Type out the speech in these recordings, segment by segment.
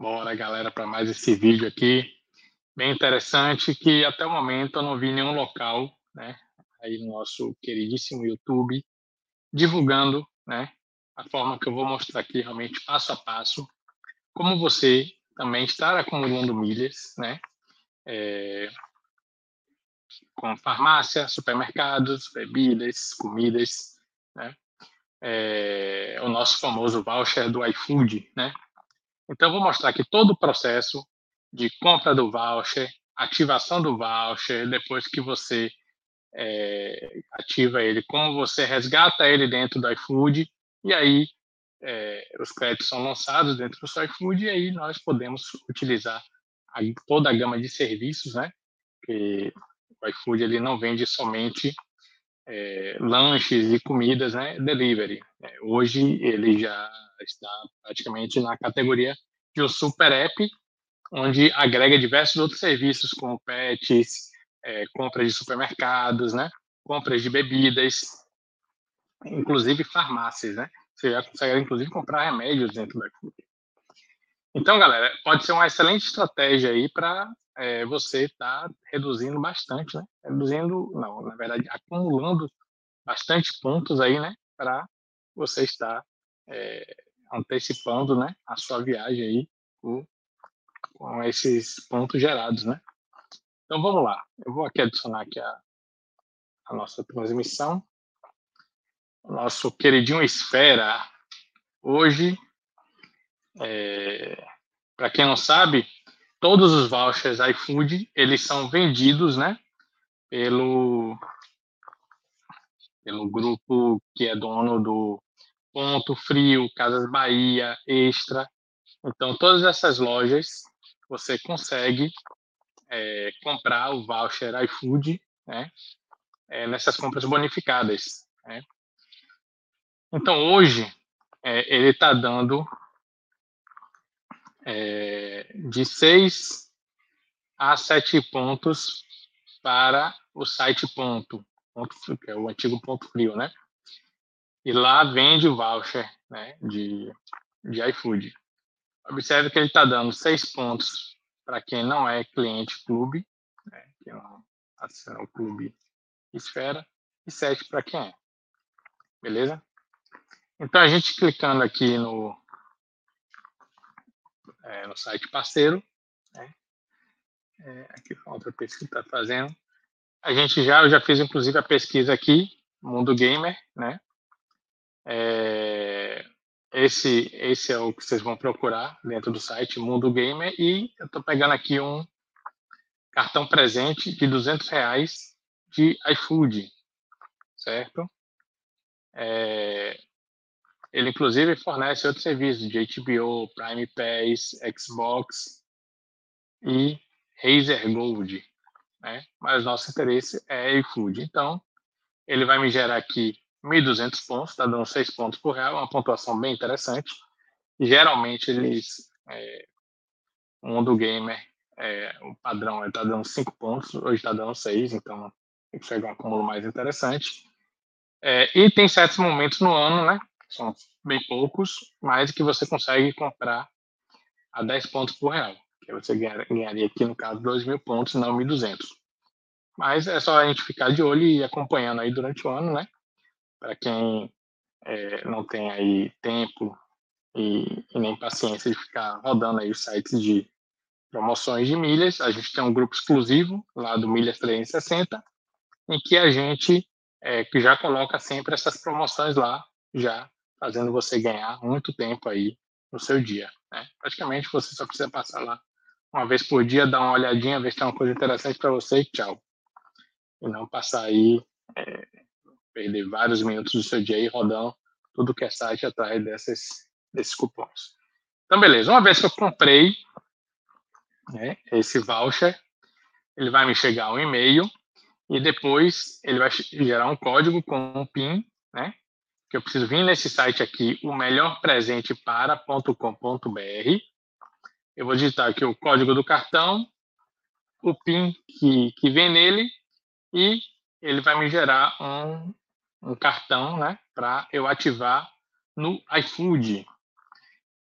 Bora, galera, para mais esse vídeo aqui. Bem interessante que até o momento eu não vi nenhum local, né, aí no nosso queridíssimo YouTube, divulgando, né, a forma que eu vou mostrar aqui realmente passo a passo, como você também estar acumulando milhas, né, é, com farmácia, supermercados, bebidas, comidas, né, é, o nosso famoso voucher do iFood, né, então, eu vou mostrar aqui todo o processo de compra do voucher, ativação do voucher, depois que você é, ativa ele, como você resgata ele dentro do iFood, e aí é, os créditos são lançados dentro do seu iFood, e aí nós podemos utilizar a, toda a gama de serviços, né? O iFood ele não vende somente é, lanches e comidas, né? Delivery. É, hoje ele já está praticamente na categoria de um super app, onde agrega diversos outros serviços, como pets, é, compras de supermercados, né? compras de bebidas, inclusive farmácias. Né? Você já consegue, inclusive, comprar remédios dentro da. Então, galera, pode ser uma excelente estratégia aí para é, você estar tá reduzindo bastante, né? Reduzindo, não, na verdade, acumulando bastante pontos aí, né? Para você estar é, antecipando né, a sua viagem aí com, com esses pontos gerados, né? Então vamos lá. Eu vou aqui adicionar aqui a, a nossa transmissão. Nosso queridinho Esfera. Hoje, é, para quem não sabe, todos os vouchers iFood, eles são vendidos, né? Pelo, pelo grupo que é dono do Ponto Frio, Casas Bahia, Extra. Então, todas essas lojas você consegue é, comprar o voucher iFood né, é, nessas compras bonificadas. Né. Então, hoje, é, ele está dando é, de 6 a 7 pontos para o site ponto, ponto que é o antigo ponto frio, né? e lá vende o voucher né, de, de iFood. Observe que ele está dando seis pontos para quem não é cliente clube, né, que não assina o clube Esfera, e sete para quem é. Beleza? Então, a gente clicando aqui no, é, no site parceiro, né, é, aqui foi outra pesquisa que está fazendo, a gente já, eu já fiz inclusive a pesquisa aqui, Mundo Gamer, né? É, esse, esse é o que vocês vão procurar dentro do site Mundo Gamer e eu estou pegando aqui um cartão presente de 200 reais de iFood, certo? É, ele inclusive fornece outros serviços de HBO, Prime Pass, Xbox e Razer Gold, né? Mas nosso interesse é iFood. Então, ele vai me gerar aqui 1.200 pontos, está dando 6 pontos por real, uma pontuação bem interessante. Geralmente eles, é, o mundo gamer, é, o padrão está dando 5 pontos, hoje está dando 6, então chegar um acúmulo mais interessante. É, e tem certos momentos no ano, né? São bem poucos, mas que você consegue comprar a 10 pontos por real. Que você ganharia aqui, no caso, 2 mil pontos, não 1.200. Mas é só a gente ficar de olho e acompanhando aí durante o ano, né? para quem é, não tem aí tempo e, e, nem paciência de ficar rodando aí os sites de promoções de milhas, a gente tem um grupo exclusivo lá do Milhas 360, em que a gente é, que já coloca sempre essas promoções lá, já fazendo você ganhar muito tempo aí no seu dia. Né? Praticamente você só precisa passar lá uma vez por dia, dar uma olhadinha, ver se tem uma coisa interessante para você e tchau. E não passar aí é, perder vários minutos do seu dia aí rodando tudo que é site atrás desses, desses cupons. Então, beleza. Uma vez que eu comprei né, esse voucher, ele vai me chegar um e-mail e depois ele vai gerar um código com um PIN, né? Que eu preciso vir nesse site aqui, o melhor presente para.com.br. Eu vou digitar aqui o código do cartão, o PIN que, que vem nele e ele vai me gerar um, um cartão, né, para eu ativar no iFood.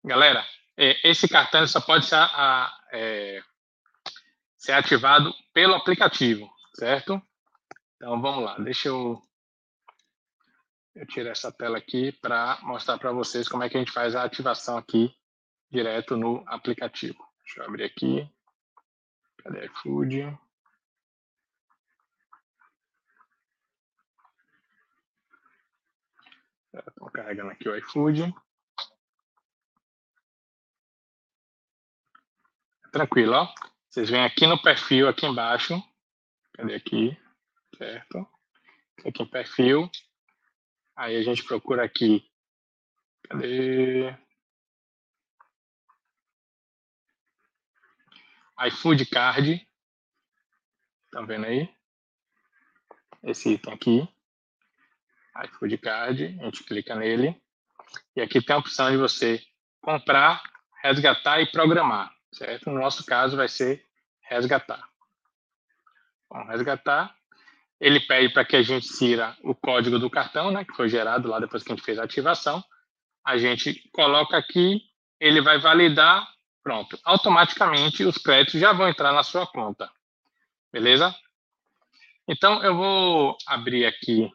Galera, é, esse cartão só pode ser, a, é, ser ativado pelo aplicativo, certo? Então vamos lá, deixa eu, eu tirar essa tela aqui para mostrar para vocês como é que a gente faz a ativação aqui direto no aplicativo. Deixa eu abrir aqui. Cadê iFood? Estou carregando aqui o iFood. Tranquilo, ó. Vocês vêm aqui no perfil, aqui embaixo. Cadê aqui? Certo? Aqui em perfil. Aí a gente procura aqui. Cadê? iFood Card. Tá vendo aí? Esse item aqui iFood Card, a gente clica nele, e aqui tem a opção de você comprar, resgatar e programar, certo? No nosso caso vai ser resgatar. Vamos resgatar. Ele pede para que a gente tira o código do cartão, né, que foi gerado lá depois que a gente fez a ativação. A gente coloca aqui, ele vai validar, pronto. Automaticamente os créditos já vão entrar na sua conta. Beleza? Então eu vou abrir aqui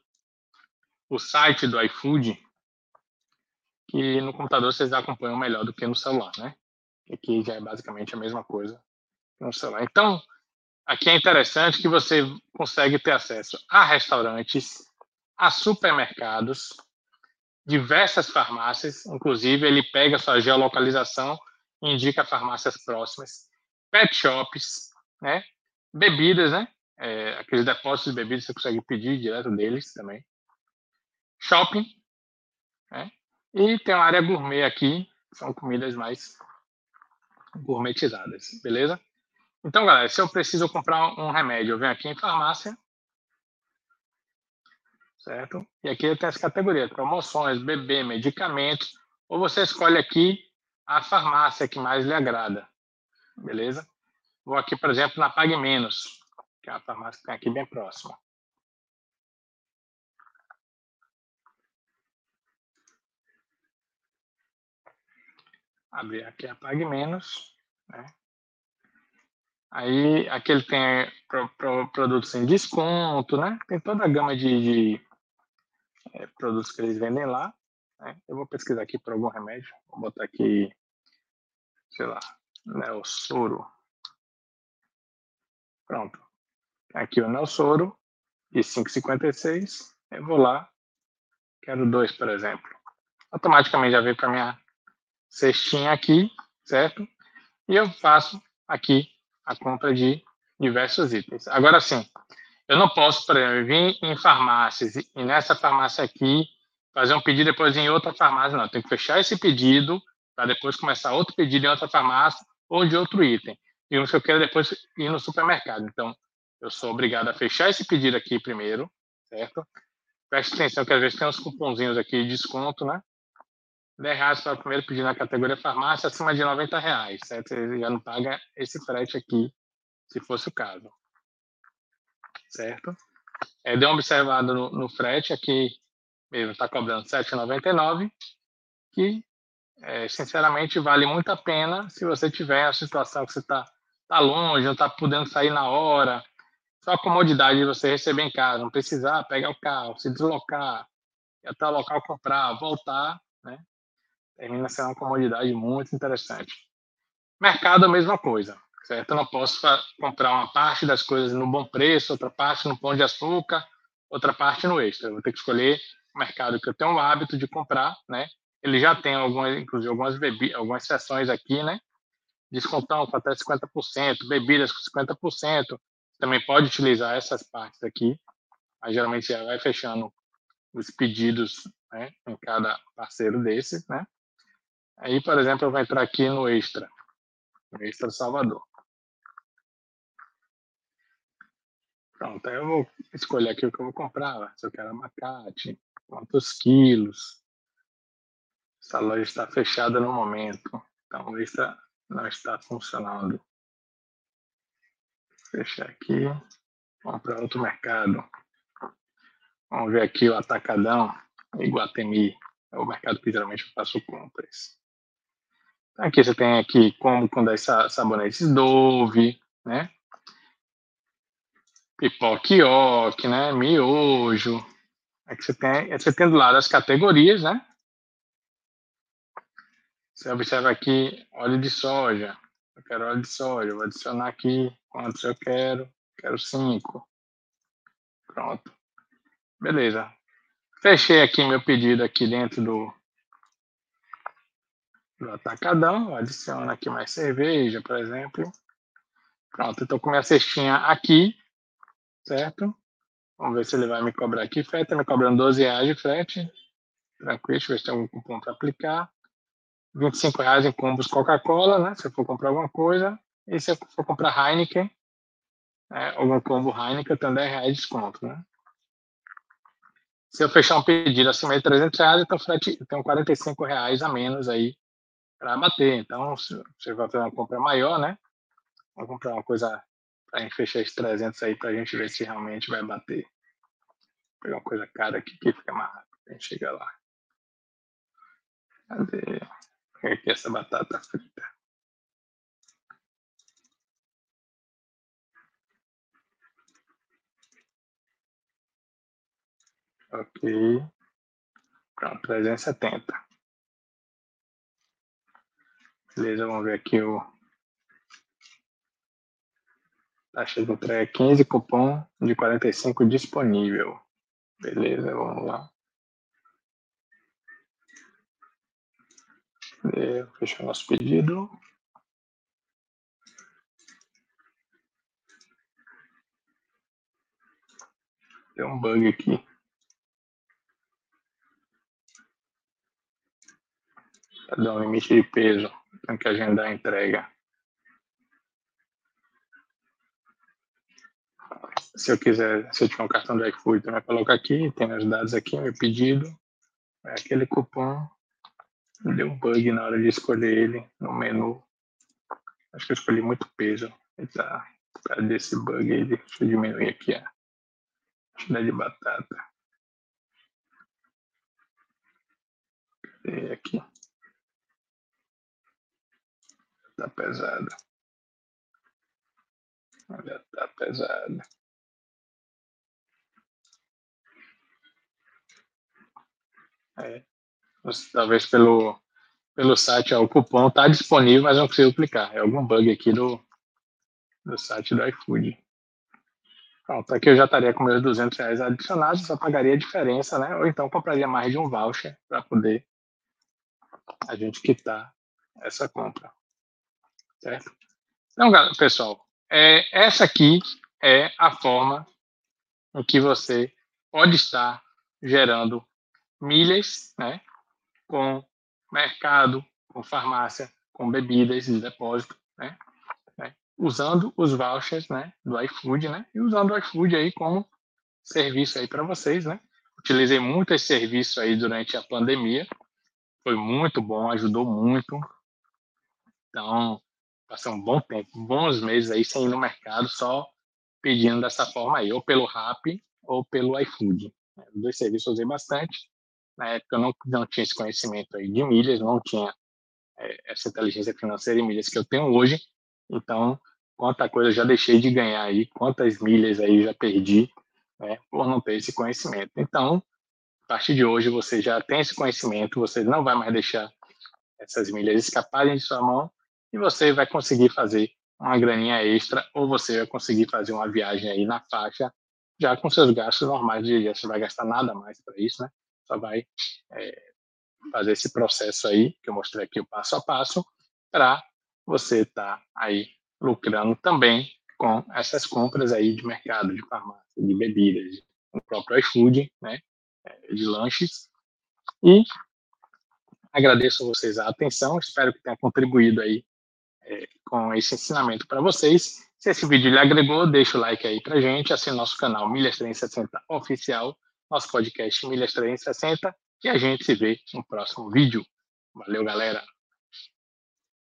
o site do iFood, que no computador vocês acompanham melhor do que no celular, né? Aqui já é basicamente a mesma coisa no celular. Então, aqui é interessante que você consegue ter acesso a restaurantes, a supermercados, diversas farmácias, inclusive ele pega sua geolocalização e indica farmácias próximas, pet shops, né? Bebidas, né? É, aqueles depósitos de bebidas você consegue pedir direto deles também shopping, né? e tem uma área gourmet aqui, são comidas mais gourmetizadas, beleza? Então, galera, se eu preciso comprar um remédio, eu venho aqui em farmácia, certo? E aqui tem as categorias, promoções, bebê, medicamentos, ou você escolhe aqui a farmácia que mais lhe agrada, beleza? Vou aqui, por exemplo, na Pague Menos, que é a farmácia que tem aqui bem próxima. abrir aqui apague menos, né? Aí aqui ele tem pro, pro, produtos em desconto, né? Tem toda a gama de, de é, produtos que eles vendem lá. Né? Eu vou pesquisar aqui por algum remédio. Vou botar aqui, sei lá, Neosoro. Pronto. Aqui o Neosoro de 5,56. Eu vou lá, quero dois, por exemplo. Automaticamente já veio para minha cestinha aqui, certo? E eu faço aqui a compra de diversos itens. Agora sim, eu não posso, por exemplo, vir em farmácias e nessa farmácia aqui fazer um pedido depois em outra farmácia, não. Tenho que fechar esse pedido para depois começar outro pedido em outra farmácia ou de outro item. E que eu quero depois ir no supermercado. Então, eu sou obrigado a fechar esse pedido aqui primeiro, certo? Preste atenção que às vezes tem uns cupomzinhos aqui de desconto, né? 10 reais para o primeiro pedido na categoria farmácia, acima de 90 reais, certo? Você já não paga esse frete aqui, se fosse o caso. Certo? É, deu uma observada no, no frete, aqui mesmo está cobrando 7,99, que é, sinceramente vale muito a pena se você tiver a situação que você está tá longe, não está podendo sair na hora, só a comodidade de você receber em casa, não precisar pegar o carro, se deslocar, ir até o local comprar, voltar, né? Termina sendo uma comodidade muito interessante. Mercado, a mesma coisa, certo? Eu não posso comprar uma parte das coisas no bom preço, outra parte no pão de açúcar, outra parte no extra. Eu vou ter que escolher o mercado que eu tenho o hábito de comprar, né? Ele já tem algumas, inclusive algumas bebidas, algumas seções aqui, né? Descontão com até 50%, bebidas com 50%. Também pode utilizar essas partes aqui. Aí, geralmente já vai fechando os pedidos né, em cada parceiro desse, né? Aí, por exemplo, eu vou entrar aqui no Extra, no Extra Salvador. Pronto, aí eu vou escolher aqui o que eu vou comprar. Se eu quero abacate, quantos quilos. Essa loja está fechada no momento, então o Extra não está funcionando. Fechar aqui, vamos para outro mercado. Vamos ver aqui o Atacadão, Iguatemi. É o mercado que geralmente eu faço compras. Aqui você tem aqui como com 10 sabonetes Dove, né? Pipoquioque, né? Miojo. Aqui você tem, você tem do lado as categorias, né? Você observa aqui óleo de soja. Eu quero óleo de soja. vou adicionar aqui quantos eu quero. Quero cinco. Pronto. Beleza. Fechei aqui meu pedido aqui dentro do, do atacadão. Adiciono aqui mais cerveja, por exemplo. Pronto, estou com minha cestinha aqui, certo? Vamos ver se ele vai me cobrar aqui frete. Está me cobrando 12 reais de frete. Tranquilo, deixa eu ver se tem algum cupom para aplicar. 25 reais em combos Coca-Cola, né? Se eu for comprar alguma coisa. E se eu for comprar Heineken, né? algum combo Heineken, tem 10 reais de desconto, né? Se eu fechar um pedido acima de 300 reais, então frete, tem 45 reais a menos aí para bater. Então, se você vai fazer uma compra maior, né? Vamos comprar uma coisa para gente fechar esses 300 aí para a gente ver se realmente vai bater. Vou pegar uma coisa cara aqui que fica mais rápido a gente chegar lá. Cadê? aqui essa batata frita. Ok. Pronto, 370. Beleza, vamos ver aqui o taxa de entrega 15, cupom de 45 disponível. Beleza, vamos lá. Fechar nosso pedido. Tem um bug aqui. Cadê o limite de peso? Tem que agendar a entrega. Se eu quiser, se eu tiver um cartão do iFood, também coloca aqui, tem os dados aqui, meu pedido. É aquele cupom Deu um bug na hora de escolher ele no menu. Acho que eu escolhi muito peso. Tá, causa desse bug aí, deixa eu diminuir aqui a quantidade de batata. Cadê aqui? Tá pesado. Olha, tá pesado. É, talvez pelo, pelo site, ó, o cupom está disponível, mas não consigo clicar. É algum bug aqui do, do site do iFood. Pronto, aqui eu já estaria com meus 200 reais adicionados, só pagaria a diferença, né? Ou então compraria mais de um voucher para poder a gente quitar essa compra. Certo? Então, pessoal, é, essa aqui é a forma em que você pode estar gerando milhas, né? com mercado, com farmácia, com bebidas de depósito, né? né? Usando os vouchers, né, do iFood, né? E usando o iFood aí como serviço aí para vocês, né? Utilizei muito esse serviço aí durante a pandemia. Foi muito bom, ajudou muito. Então, passei um bom tempo, bons meses aí sem ir no mercado, só pedindo dessa forma aí, ou pelo Rap ou pelo iFood. Os dois serviços eu usei bastante. Na época eu não, não tinha esse conhecimento aí de milhas, não tinha é, essa inteligência financeira em milhas que eu tenho hoje. Então, quanta coisa eu já deixei de ganhar aí, quantas milhas aí já perdi né, por não ter esse conhecimento. Então, a partir de hoje você já tem esse conhecimento, você não vai mais deixar essas milhas escaparem de sua mão e você vai conseguir fazer uma graninha extra ou você vai conseguir fazer uma viagem aí na faixa já com seus gastos normais do dia. Você vai gastar nada mais para isso, né? só vai é, fazer esse processo aí, que eu mostrei aqui o passo a passo, para você estar tá aí lucrando também com essas compras aí de mercado, de farmácia, de bebidas, no próprio iFood, né, é, de lanches. E agradeço a vocês a atenção, espero que tenha contribuído aí é, com esse ensinamento para vocês. Se esse vídeo lhe agregou, deixa o like aí para gente, assine nosso canal Milhas 360 Oficial nosso podcast Milhas 360 e a gente se vê no próximo vídeo. Valeu, galera!